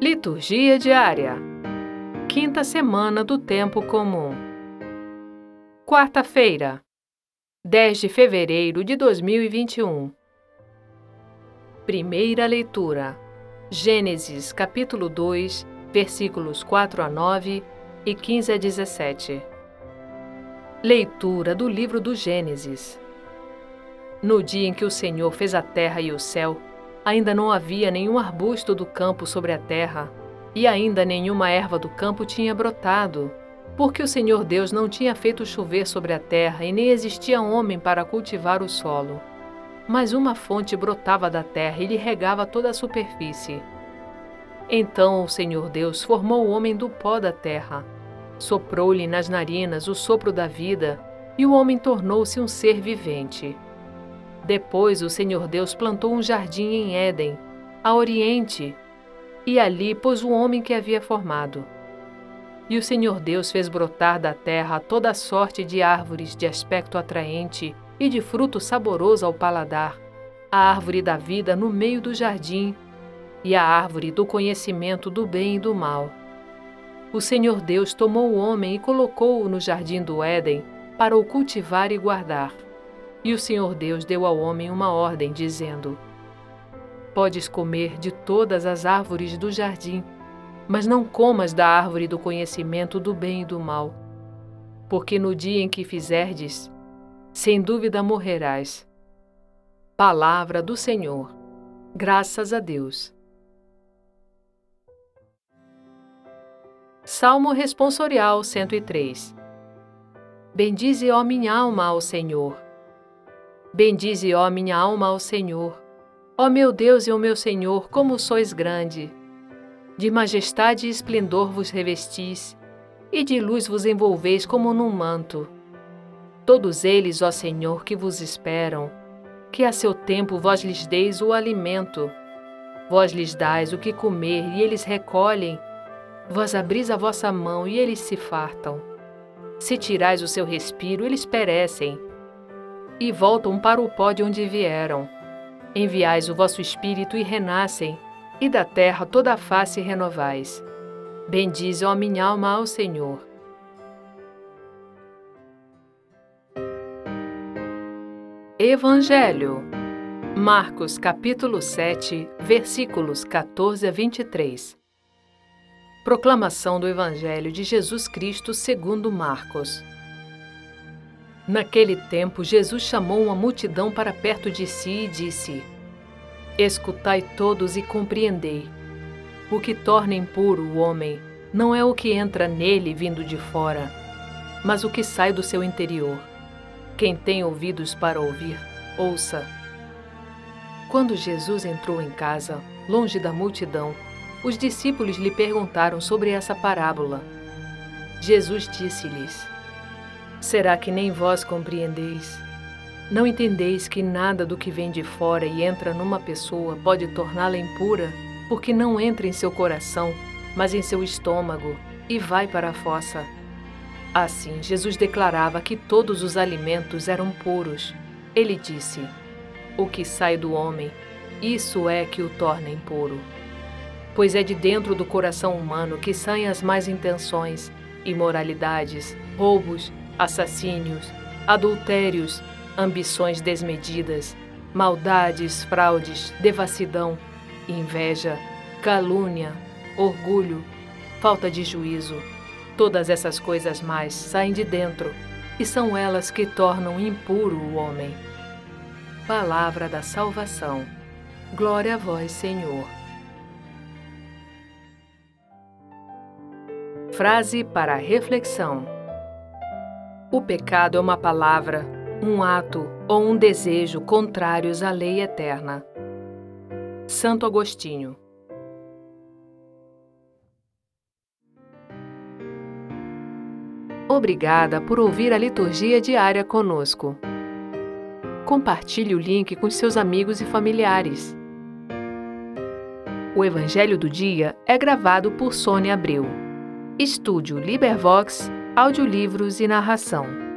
Liturgia diária. Quinta semana do tempo comum. Quarta-feira, 10 de fevereiro de 2021. Primeira leitura. Gênesis, capítulo 2, versículos 4 a 9 e 15 a 17. Leitura do livro do Gênesis. No dia em que o Senhor fez a terra e o céu, Ainda não havia nenhum arbusto do campo sobre a terra, e ainda nenhuma erva do campo tinha brotado, porque o Senhor Deus não tinha feito chover sobre a terra e nem existia homem para cultivar o solo. Mas uma fonte brotava da terra e lhe regava toda a superfície. Então o Senhor Deus formou o homem do pó da terra, soprou-lhe nas narinas o sopro da vida, e o homem tornou-se um ser vivente. Depois o Senhor Deus plantou um jardim em Éden, a oriente, e ali pôs o homem que havia formado. E o Senhor Deus fez brotar da terra toda sorte de árvores de aspecto atraente e de fruto saboroso ao paladar, a árvore da vida no meio do jardim e a árvore do conhecimento do bem e do mal. O Senhor Deus tomou o homem e colocou-o no jardim do Éden para o cultivar e guardar. E o Senhor Deus deu ao homem uma ordem, dizendo: Podes comer de todas as árvores do jardim, mas não comas da árvore do conhecimento do bem e do mal, porque no dia em que fizerdes, sem dúvida morrerás. Palavra do Senhor. Graças a Deus. Salmo Responsorial 103 Bendize, ó minha alma, ao Senhor Bendize, ó minha alma, ao Senhor. Ó meu Deus e o meu Senhor, como sois grande! De majestade e esplendor vos revestis, e de luz vos envolveis como num manto. Todos eles, ó Senhor, que vos esperam, que a seu tempo vós lhes deis o alimento. Vós lhes dais o que comer, e eles recolhem. Vós abris a vossa mão, e eles se fartam. Se tirais o seu respiro, eles perecem e voltam para o pó de onde vieram. Enviais o vosso espírito e renascem, e da terra toda a face renovais. Bendize, ó minha alma, ao Senhor. Evangelho Marcos capítulo 7, versículos 14 a 23 Proclamação do Evangelho de Jesus Cristo segundo Marcos Naquele tempo, Jesus chamou uma multidão para perto de si e disse: Escutai todos e compreendei. O que torna impuro o homem não é o que entra nele vindo de fora, mas o que sai do seu interior. Quem tem ouvidos para ouvir, ouça. Quando Jesus entrou em casa, longe da multidão, os discípulos lhe perguntaram sobre essa parábola. Jesus disse-lhes: Será que nem vós compreendeis? Não entendeis que nada do que vem de fora e entra numa pessoa pode torná-la impura, porque não entra em seu coração, mas em seu estômago, e vai para a fossa. Assim, Jesus declarava que todos os alimentos eram puros. Ele disse: O que sai do homem, isso é que o torna impuro. Pois é de dentro do coração humano que saem as más intenções, imoralidades, roubos, assassínios, adultérios, ambições desmedidas, maldades, fraudes, devassidão, inveja, calúnia, orgulho, falta de juízo. Todas essas coisas mais saem de dentro e são elas que tornam impuro o homem. Palavra da salvação. Glória a vós, Senhor. Frase para reflexão. O pecado é uma palavra, um ato ou um desejo contrários à lei eterna. Santo Agostinho Obrigada por ouvir a liturgia diária conosco. Compartilhe o link com seus amigos e familiares. O Evangelho do Dia é gravado por Sônia Abreu. Estúdio Libervox audiolivros e narração.